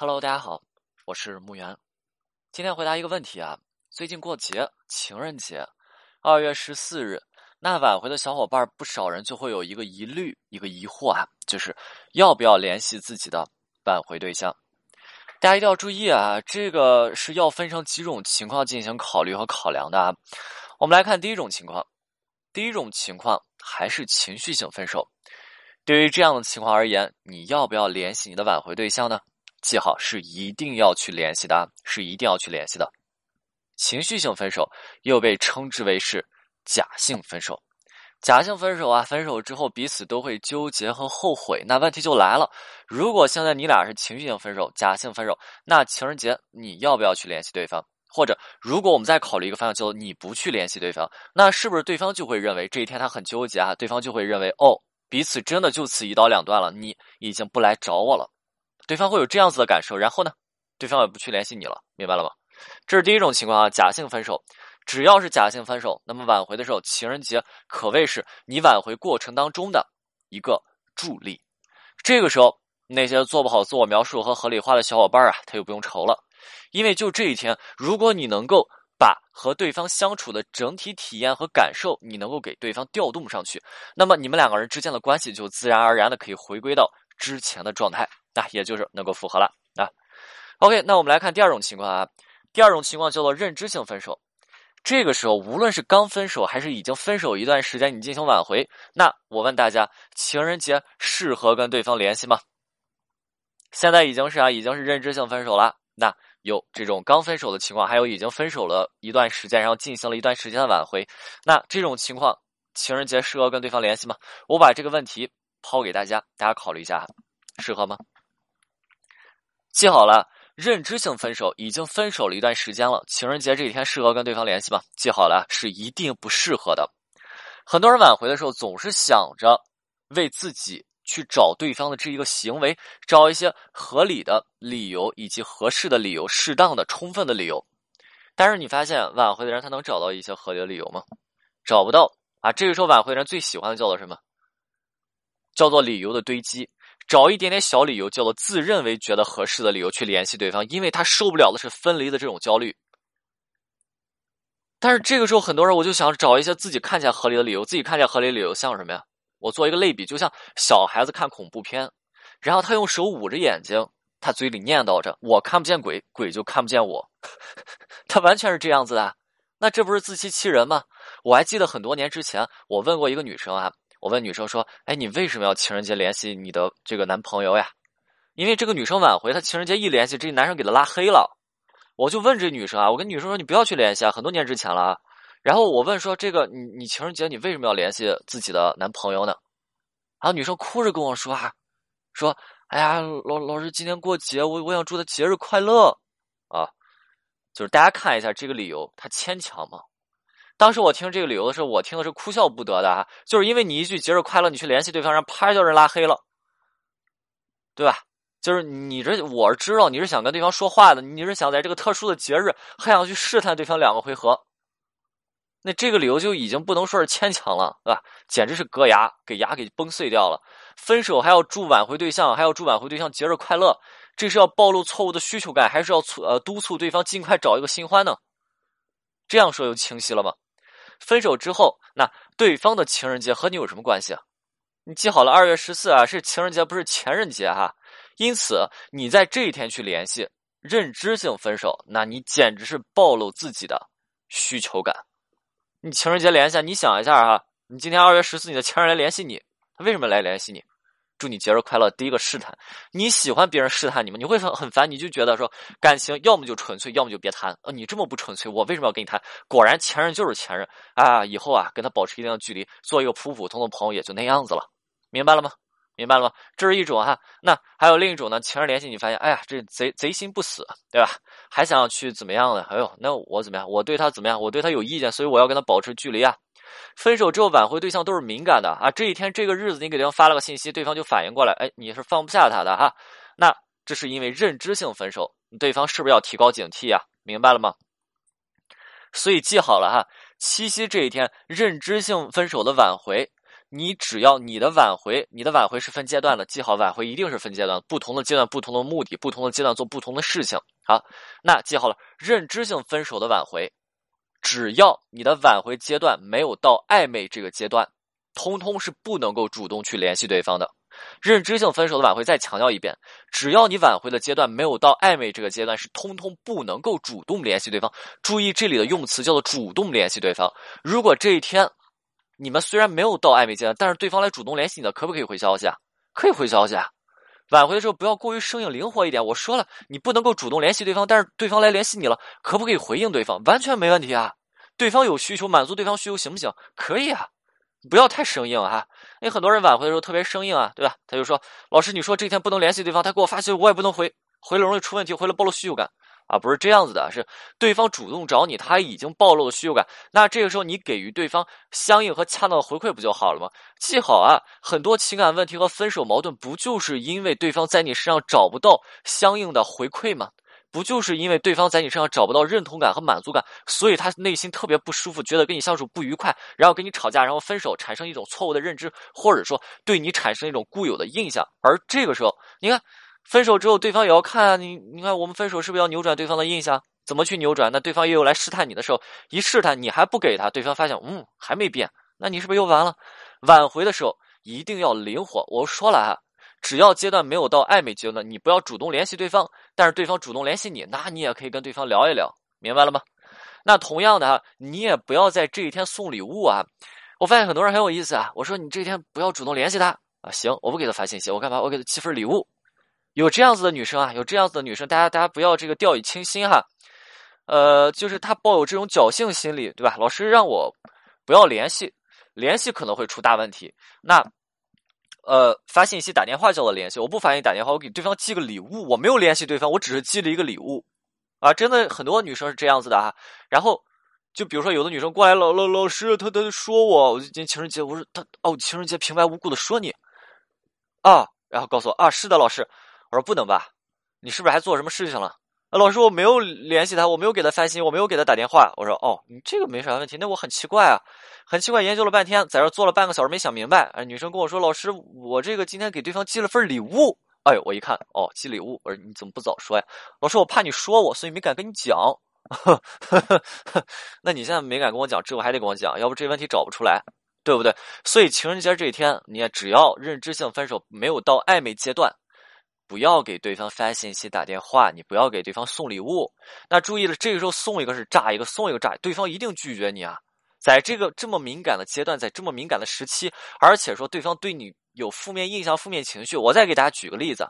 Hello，大家好，我是木源。今天回答一个问题啊，最近过节，情人节，二月十四日，那挽回的小伙伴不少人就会有一个疑虑，一个疑惑啊，就是要不要联系自己的挽回对象？大家一定要注意啊，这个是要分成几种情况进行考虑和考量的啊。我们来看第一种情况，第一种情况还是情绪性分手。对于这样的情况而言，你要不要联系你的挽回对象呢？记好，是一定要去联系的，是一定要去联系的。情绪性分手又被称之为是假性分手。假性分手啊，分手之后彼此都会纠结和后悔。那问题就来了，如果现在你俩是情绪性分手、假性分手，那情人节你要不要去联系对方？或者，如果我们再考虑一个方向，叫做你不去联系对方，那是不是对方就会认为这一天他很纠结啊？对方就会认为哦，彼此真的就此一刀两断了，你已经不来找我了。对方会有这样子的感受，然后呢，对方也不去联系你了，明白了吗？这是第一种情况啊，假性分手。只要是假性分手，那么挽回的时候，情人节可谓是你挽回过程当中的一个助力。这个时候，那些做不好自我描述和合理化的小伙伴啊，他就不用愁了，因为就这一天，如果你能够把和对方相处的整体体验和感受，你能够给对方调动上去，那么你们两个人之间的关系就自然而然的可以回归到之前的状态。那也就是能够复合了啊。OK，那我们来看第二种情况啊。第二种情况叫做认知性分手。这个时候，无论是刚分手还是已经分手一段时间，你进行挽回，那我问大家，情人节适合跟对方联系吗？现在已经是啊，已经是认知性分手了。那有这种刚分手的情况，还有已经分手了一段时间，然后进行了一段时间的挽回，那这种情况，情人节适合跟对方联系吗？我把这个问题抛给大家，大家考虑一下，适合吗？记好了，认知性分手已经分手了一段时间了。情人节这几天适合跟对方联系吗？记好了，是一定不适合的。很多人挽回的时候总是想着为自己去找对方的这一个行为找一些合理的理由以及合适的理由、适当的、充分的理由。但是你发现挽回的人他能找到一些合理的理由吗？找不到啊！这个时候挽回人最喜欢的叫做什么？叫做理由的堆积。找一点点小理由，叫做自认为觉得合适的理由去联系对方，因为他受不了的是分离的这种焦虑。但是这个时候，很多人我就想找一些自己看起来合理的理由，自己看起来合理的理由像什么呀？我做一个类比，就像小孩子看恐怖片，然后他用手捂着眼睛，他嘴里念叨着：“我看不见鬼，鬼就看不见我。”他完全是这样子的，那这不是自欺欺人吗？我还记得很多年之前，我问过一个女生啊。我问女生说：“哎，你为什么要情人节联系你的这个男朋友呀？”因为这个女生挽回，她情人节一联系，这男生给她拉黑了。我就问这女生啊，我跟女生说：“你不要去联系啊，很多年之前了啊。”然后我问说：“这个你你情人节你为什么要联系自己的男朋友呢？”然后女生哭着跟我说：“啊，说哎呀，老老师今天过节，我我想祝他节日快乐啊。”就是大家看一下这个理由，他牵强吗？当时我听这个理由的时候，我听的是哭笑不得的啊！就是因为你一句节日快乐，你去联系对方，然后啪叫人拉黑了，对吧？就是你这，我知道你是想跟对方说话的，你是想在这个特殊的节日还想去试探对方两个回合，那这个理由就已经不能说是牵强了，对吧？简直是割牙，给牙给崩碎掉了。分手还要祝挽回对象，还要祝挽回对象节日快乐，这是要暴露错误的需求感，还是要促呃督促对方尽快找一个新欢呢？这样说就清晰了吗？分手之后，那对方的情人节和你有什么关系？你记好了，二月十四啊是情人节，不是前任节哈。因此，你在这一天去联系，认知性分手，那你简直是暴露自己的需求感。你情人节联系，你想一下哈，你今天二月十四，你的情人来联系你，他为什么来联系你？祝你节日快乐！第一个试探，你喜欢别人试探你吗？你会很很烦，你就觉得说感情要么就纯粹，要么就别谈。呃，你这么不纯粹，我为什么要跟你谈？果然前任就是前任啊！以后啊，跟他保持一定的距离，做一个普普通通的朋友，也就那样子了。明白了吗？明白了吗？这是一种哈。那还有另一种呢？情人联系你，发现哎呀，这贼贼心不死，对吧？还想要去怎么样呢？哎呦，那我怎么样？我对他怎么样？我对他有意见，所以我要跟他保持距离啊。分手之后挽回对象都是敏感的啊！这一天这个日子，你给对方发了个信息，对方就反应过来，哎，你是放不下他的哈。那这是因为认知性分手，对方是不是要提高警惕啊？明白了吗？所以记好了哈，七夕这一天认知性分手的挽回，你只要你的挽回，你的挽回是分阶段的，记好，挽回一定是分阶段，不同的阶段不同的目的，不同的阶段做不同的事情。好，那记好了，认知性分手的挽回，只要你的挽回阶段没有到暧昧这个阶段，通通是不能够主动去联系对方的。认知性分手的挽回，再强调一遍，只要你挽回的阶段没有到暧昧这个阶段，是通通不能够主动联系对方。注意这里的用词叫做主动联系对方。如果这一天你们虽然没有到暧昧阶段，但是对方来主动联系你的，可不可以回消息啊？可以回消息啊。挽回的时候不要过于生硬，灵活一点。我说了，你不能够主动联系对方，但是对方来联系你了，可不可以回应对方？完全没问题啊。对方有需求，满足对方需求行不行？可以啊。不要太生硬哈，因为很多人挽回的时候特别生硬啊，对吧？他就说：“老师，你说这天不能联系对方，他给我发信息，我也不能回，回了容易出问题，回了暴露需求感啊，不是这样子的，是对方主动找你，他已经暴露了需求感，那这个时候你给予对方相应和恰当的回馈不就好了吗？记好啊，很多情感问题和分手矛盾，不就是因为对方在你身上找不到相应的回馈吗？”不就是因为对方在你身上找不到认同感和满足感，所以他内心特别不舒服，觉得跟你相处不愉快，然后跟你吵架，然后分手，产生一种错误的认知，或者说对你产生一种固有的印象。而这个时候，你看，分手之后，对方也要看，你你看，我们分手是不是要扭转对方的印象？怎么去扭转？那对方也有来试探你的时候，一试探你还不给他，对方发现嗯还没变，那你是不是又完了？挽回的时候一定要灵活。我说了啊。只要阶段没有到暧昧阶段，你不要主动联系对方，但是对方主动联系你，那你也可以跟对方聊一聊，明白了吗？那同样的哈，你也不要在这一天送礼物啊。我发现很多人很有意思啊。我说你这一天不要主动联系他啊，行，我不给他发信息，我干嘛？我给他寄份礼物。有这样子的女生啊，有这样子的女生，大家大家不要这个掉以轻心哈。呃，就是她抱有这种侥幸心理，对吧？老师让我不要联系，联系可能会出大问题。那。呃，发信息、打电话叫我联系。我不发信息、打电话，我给对方寄个礼物。我没有联系对方，我只是寄了一个礼物。啊，真的很多女生是这样子的啊。然后，就比如说有的女生过来，老老老师，她她说我，我就今天情人节，我说她哦，情人节平白无故的说你啊，然后告诉我啊，是的，老师，我说不能吧，你是不是还做什么事情了？啊老师，我没有联系他，我没有给他发信，我没有给他打电话。我说，哦，你这个没啥问题。那我很奇怪啊，很奇怪，研究了半天，在这坐了半个小时没想明白。哎，女生跟我说，老师，我这个今天给对方寄了份礼物。哎呦，我一看，哦，寄礼物。我说你怎么不早说呀？老师，我怕你说我，所以没敢跟你讲。那你现在没敢跟我讲，之后还得跟我讲，要不这问题找不出来，对不对？所以情人节这一天，你也只要认知性分手，没有到暧昧阶段。不要给对方发信息、打电话，你不要给对方送礼物。那注意了，这个时候送一个是炸一个，送一个炸，对方一定拒绝你啊！在这个这么敏感的阶段，在这么敏感的时期，而且说对方对你有负面印象、负面情绪，我再给大家举个例子，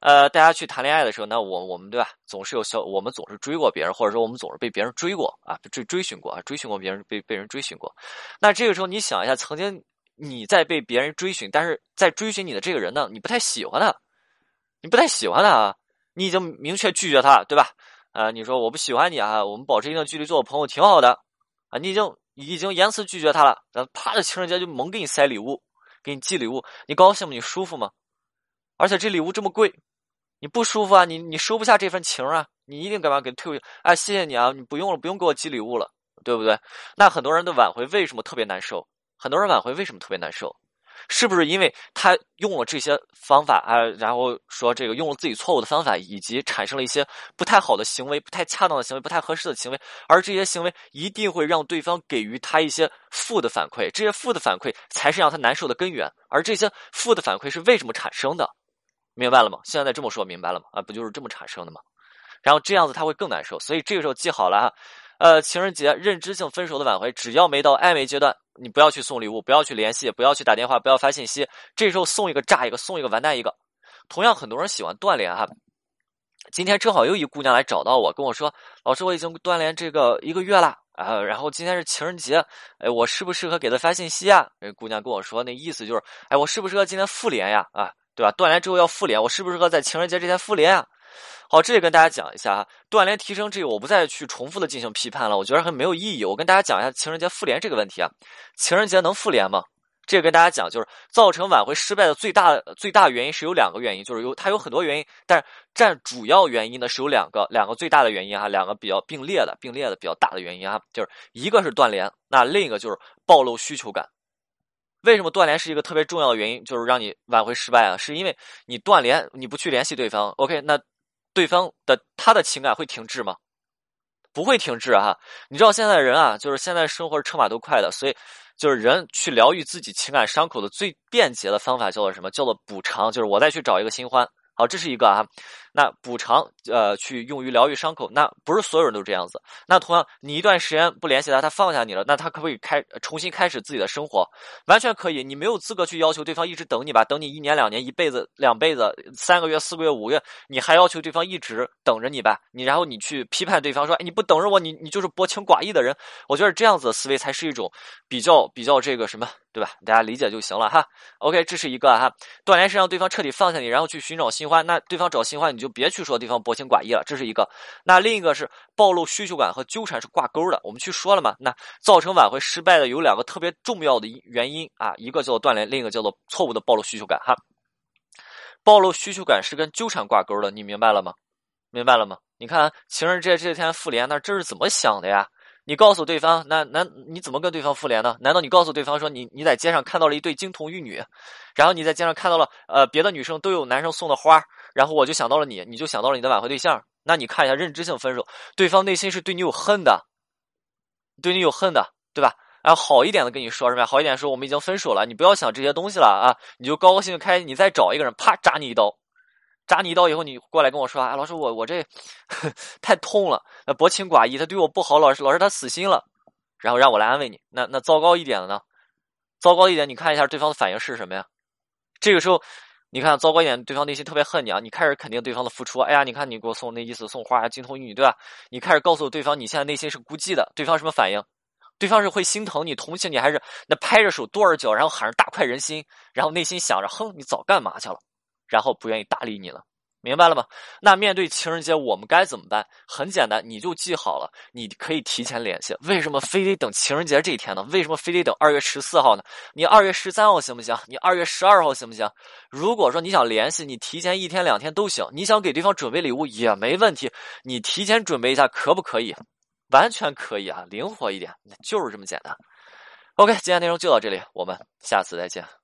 呃，大家去谈恋爱的时候，那我我们对吧，总是有小，我们总是追过别人，或者说我们总是被别人追过啊，追追寻过啊，追寻过别人，被被人追寻过。那这个时候，你想一下，曾经你在被别人追寻，但是在追寻你的这个人呢，你不太喜欢他。你不太喜欢他啊，你已经明确拒绝他，对吧？啊，你说我不喜欢你啊，我们保持一定距离做我朋友挺好的啊，你已经已经言辞拒绝他了，然后啪的情人节就猛给你塞礼物，给你寄礼物，你高兴吗？你舒服吗？而且这礼物这么贵，你不舒服啊？你你收不下这份情啊？你一定干嘛给退回去？哎，谢谢你啊，你不用了，不用给我寄礼物了，对不对？那很多人的挽回为什么特别难受？很多人挽回为什么特别难受？是不是因为他用了这些方法啊？然后说这个用了自己错误的方法，以及产生了一些不太好的行为、不太恰当的行为、不太合适的行为，而这些行为一定会让对方给予他一些负的反馈，这些负的反馈才是让他难受的根源。而这些负的反馈是为什么产生的？明白了吗？现在这么说明白了吗？啊，不就是这么产生的吗？然后这样子他会更难受，所以这个时候记好了啊。呃，情人节认知性分手的挽回，只要没到暧昧阶段，你不要去送礼物，不要去联系，不要去打电话，不要发信息。这时候送一个炸一个，送一个完蛋一个。同样，很多人喜欢断联哈。今天正好又一姑娘来找到我，跟我说：“老师，我已经断联这个一个月了啊，然后今天是情人节，哎，我适不适合给她发信息啊？”那姑娘跟我说，那意思就是：“哎，我适不适合今天复联呀？啊，对吧？断联之后要复联，我适不适合在情人节这天复联啊？”好，这里跟大家讲一下啊，断联提升这个我不再去重复的进行批判了，我觉得很没有意义。我跟大家讲一下情人节复联这个问题啊，情人节能复联吗？这个跟大家讲，就是造成挽回失败的最大最大原因是有两个原因，就是有它有很多原因，但是占主要原因的是有两个，两个最大的原因哈，两个比较并列的并列的比较大的原因啊，就是一个是断联，那另一个就是暴露需求感。为什么断联是一个特别重要的原因？就是让你挽回失败啊，是因为你断联，你不去联系对方，OK，那对方的他的情感会停滞吗？不会停滞哈。你知道现在人啊，就是现在生活车马都快的，所以就是人去疗愈自己情感伤口的最便捷的方法叫做什么？叫做补偿，就是我再去找一个新欢。好，这是一个啊。那补偿，呃，去用于疗愈伤口，那不是所有人都这样子。那同样，你一段时间不联系他，他放下你了，那他可不可以开重新开始自己的生活？完全可以。你没有资格去要求对方一直等你吧？等你一年、两年、一辈子、两辈子、三个月、四个月、五个月，你还要求对方一直等着你吧？你然后你去批判对方说，哎，你不等着我，你你就是薄情寡义的人。我觉得这样子的思维才是一种比较比较这个什么，对吧？大家理解就行了哈。OK，这是一个哈，断联是让对方彻底放下你，然后去寻找新欢。那对方找新欢，你就别去说对方。薄情寡义了，这是一个。那另一个是暴露需求感和纠缠是挂钩的。我们去说了嘛？那造成挽回失败的有两个特别重要的原因啊，一个叫做断联，另一个叫做错误的暴露需求感。哈，暴露需求感是跟纠缠挂钩的，你明白了吗？明白了吗？你看情人节这天复联，那这是怎么想的呀？你告诉对方，那那你怎么跟对方复联呢？难道你告诉对方说你你在街上看到了一对金童玉女，然后你在街上看到了呃别的女生都有男生送的花？然后我就想到了你，你就想到了你的挽回对象。那你看一下认知性分手，对方内心是对你有恨的，对你有恨的，对吧？然后好一点的跟你说什么呀？好一点说我们已经分手了，你不要想这些东西了啊！你就高高兴兴开，你再找一个人，啪扎你一刀，扎你一刀以后，你过来跟我说，啊，老师我我这 太痛了，薄情寡义，他对我不好，老师老师他死心了，然后让我来安慰你。那那糟糕一点的呢？糟糕一点，你看一下对方的反应是什么呀？这个时候。你看，糟糕一点，对方内心特别恨你啊！你开始肯定对方的付出，哎呀，你看你给我送那意思送花啊，金童玉女，对吧？你开始告诉对方你现在内心是孤寂的，对方什么反应？对方是会心疼你、同情你，还是那拍着手、跺着脚，然后喊着大快人心，然后内心想着，哼，你早干嘛去了？然后不愿意搭理你了。明白了吗？那面对情人节，我们该怎么办？很简单，你就记好了，你可以提前联系。为什么非得等情人节这一天呢？为什么非得等二月十四号呢？你二月十三号行不行？你二月十二号行不行？如果说你想联系，你提前一天两天都行。你想给对方准备礼物也没问题，你提前准备一下可不可以？完全可以啊，灵活一点，就是这么简单。OK，今天内容就到这里，我们下次再见。